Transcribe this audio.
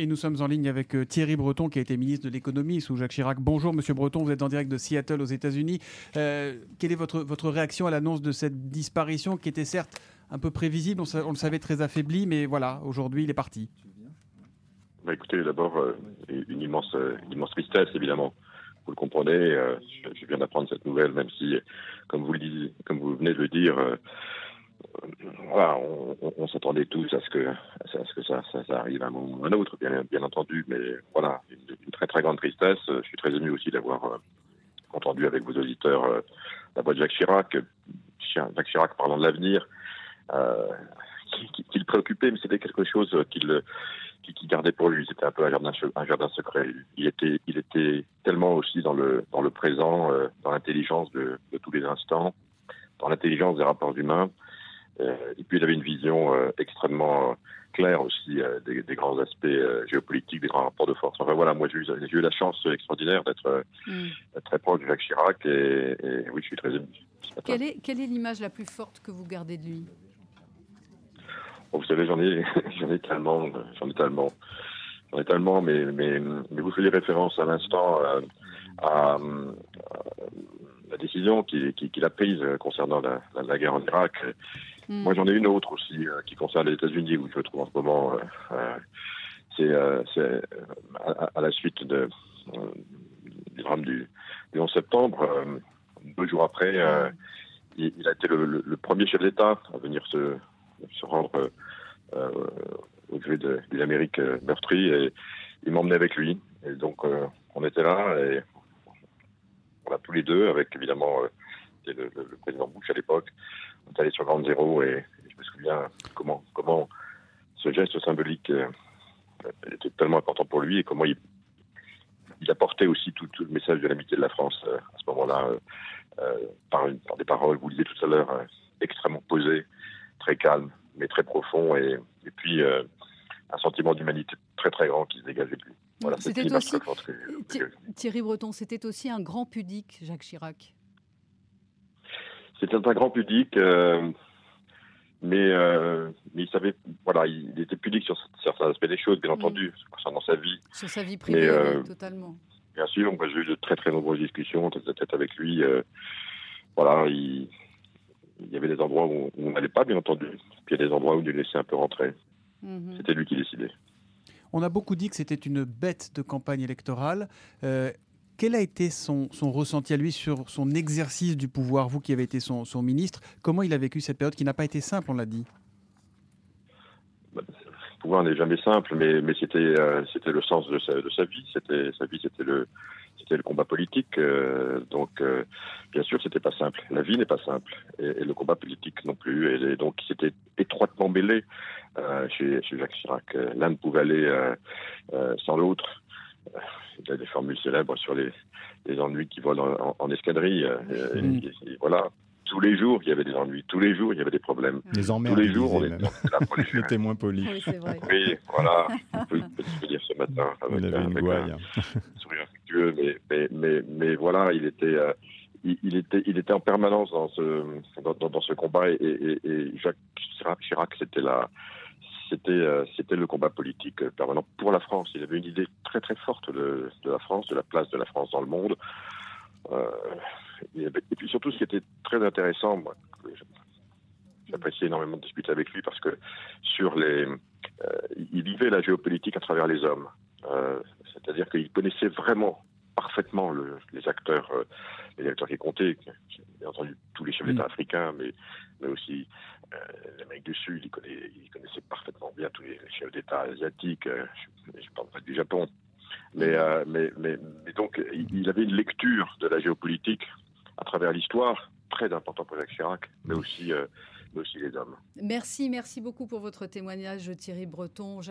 Et nous sommes en ligne avec euh, Thierry Breton, qui a été ministre de l'économie sous Jacques Chirac. Bonjour, Monsieur Breton, vous êtes en direct de Seattle aux États-Unis. Euh, quelle est votre, votre réaction à l'annonce de cette disparition qui était certes un peu prévisible, on, le savait très affaibli, mais voilà, aujourd'hui il est parti bah Écoutez, d'abord, euh, une, immense, immense tristesse, évidemment vous le comprenez, je, viens d'apprendre cette nouvelle, même si, comme vous, comme vous venez de le dire, on, s'attendait tous à ce que, ça, arrive à un moment ou à un autre, bien, entendu, mais voilà, une, très très grande tristesse. Je suis très ému aussi d'avoir euh, entendu avec vos auditeurs euh, la voix de Jacques Chirac, Jacques Chirac parlant de l'avenir, euh, qui, le préoccupait, mais c'était quelque chose qu'il qui, gardait pour lui. C'était un peu un jardin, un secret. Il était, tellement aussi dans le, présent, dans l'intelligence de tous les instants, dans l'intelligence des rapports humains. Euh, et puis il avait une vision euh, extrêmement claire aussi euh, des, grands aspects géopolitiques, des grands rapports de force. Enfin voilà, moi j'ai eu, la chance extraordinaire d'être mm. très proche de Jacques Chirac et, oui, je suis très ému. Quelle est, quelle est l'image la plus forte que vous gardez de lui? Vous savez, j'en ai, j'en ai tellement, j'en ai tellement, j'en ai tellement, mais, mais, mais vous faisiez référence à l'instant à, la décision qu'il a prise concernant la, la guerre en Irak. Hmm. Moi, j'en ai une autre aussi euh, qui concerne les États-Unis, où je me trouve en ce moment. Euh, euh, c'est à, la suite de, du drame du, 11 septembre. deux jours après, il, a été le, premier chef d'État à venir se, rendre au gré d'une Amérique meurtrie et il m'emmenait avec lui. Et donc, on était là et on a tous les deux, avec évidemment le, le, président Bush à l'époque, on est allé sur Grande Zéro et, je me souviens comment, comment ce geste symbolique euh, était tellement important pour lui et comment il, il apportait aussi tout, le message de l'amitié de la France euh, à ce moment-là euh, par, par, des paroles, vous le disiez tout à l'heure, extrêmement posées, très calmes, mais très profonds et, et puis un sentiment d'humanité très très grand qui se dégageait de lui. Voilà, c'était aussi, Thierry Breton, c'était aussi un grand pudique, Jacques Chirac. C'était un grand pudique, euh, mais, euh, mais il savait, voilà, il était pudique sur certains aspects des choses, bien entendu, concernant sa vie. Sur sa vie privée, euh, totalement. Bien sûr, moi j'ai eu de très très nombreuses discussions tête à tête avec lui. voilà, il, il, y avait des endroits où on n'allait pas, bien entendu, puis il y a des endroits où il laissait un peu rentrer. Mhm. C'était lui qui décidait. On a beaucoup dit que c'était une bête de campagne électorale. Quel a été son, ressenti à lui sur son exercice du pouvoir, vous qui avez été son, ministre? Comment il a vécu cette période qui n'a pas été simple, on l'a dit? Le pouvoir n'est jamais simple, mais, euh, c'était le sens de sa, vie. Sa vie, c'était le combat politique. Euh, donc, euh, bien sûr, c'était pas simple. La vie n'est pas simple, et, le combat politique non plus. Donc, c'était étroitement mêlé chez, Jacques Chirac. L'un ne pouvait aller sans l'autre il a des formules célèbres sur les, ennuis qui volent en, escadrille. Euh, mm. Et, voilà. Tous les jours, il y avait des ennuis. Tous les jours, il y avait des problèmes. Les emmerdes. Tous les jours, on était moins poli. Oui, c'est vrai. Oui, voilà. On peut, se dire ce matin avec, un, sourire affectueux, mais, mais, mais, voilà, il était. Euh, il, était, il était en permanence dans ce, dans, ce combat et, et Jacques Chirac, c'était la, c'était euh, c'était le combat politique permanent pour la France. Il avait une idée très très forte de, la France, de la place de la France dans le monde. Euh, et, puis surtout, ce qui était très intéressant, j'appréciais énormément de discuter avec lui parce que sur les, euh, il vivait la géopolitique à travers les hommes. C'est-à-dire qu'il connaissait vraiment parfaitement les acteurs, les acteurs qui comptaient, bien entendu tous les chefs d'État mm. africains, mais, mais aussi euh, l'Amérique du Sud, il, connaissait parfaitement bien tous les chefs d'État asiatiques, euh, je ne parle pas du Japon. Euh, mais, mais, mais, donc, il avait une lecture de la géopolitique à travers l'histoire, très important pour Jacques Chirac, mais aussi, mais aussi les hommes. Merci, merci beaucoup pour votre témoignage, Thierry Breton.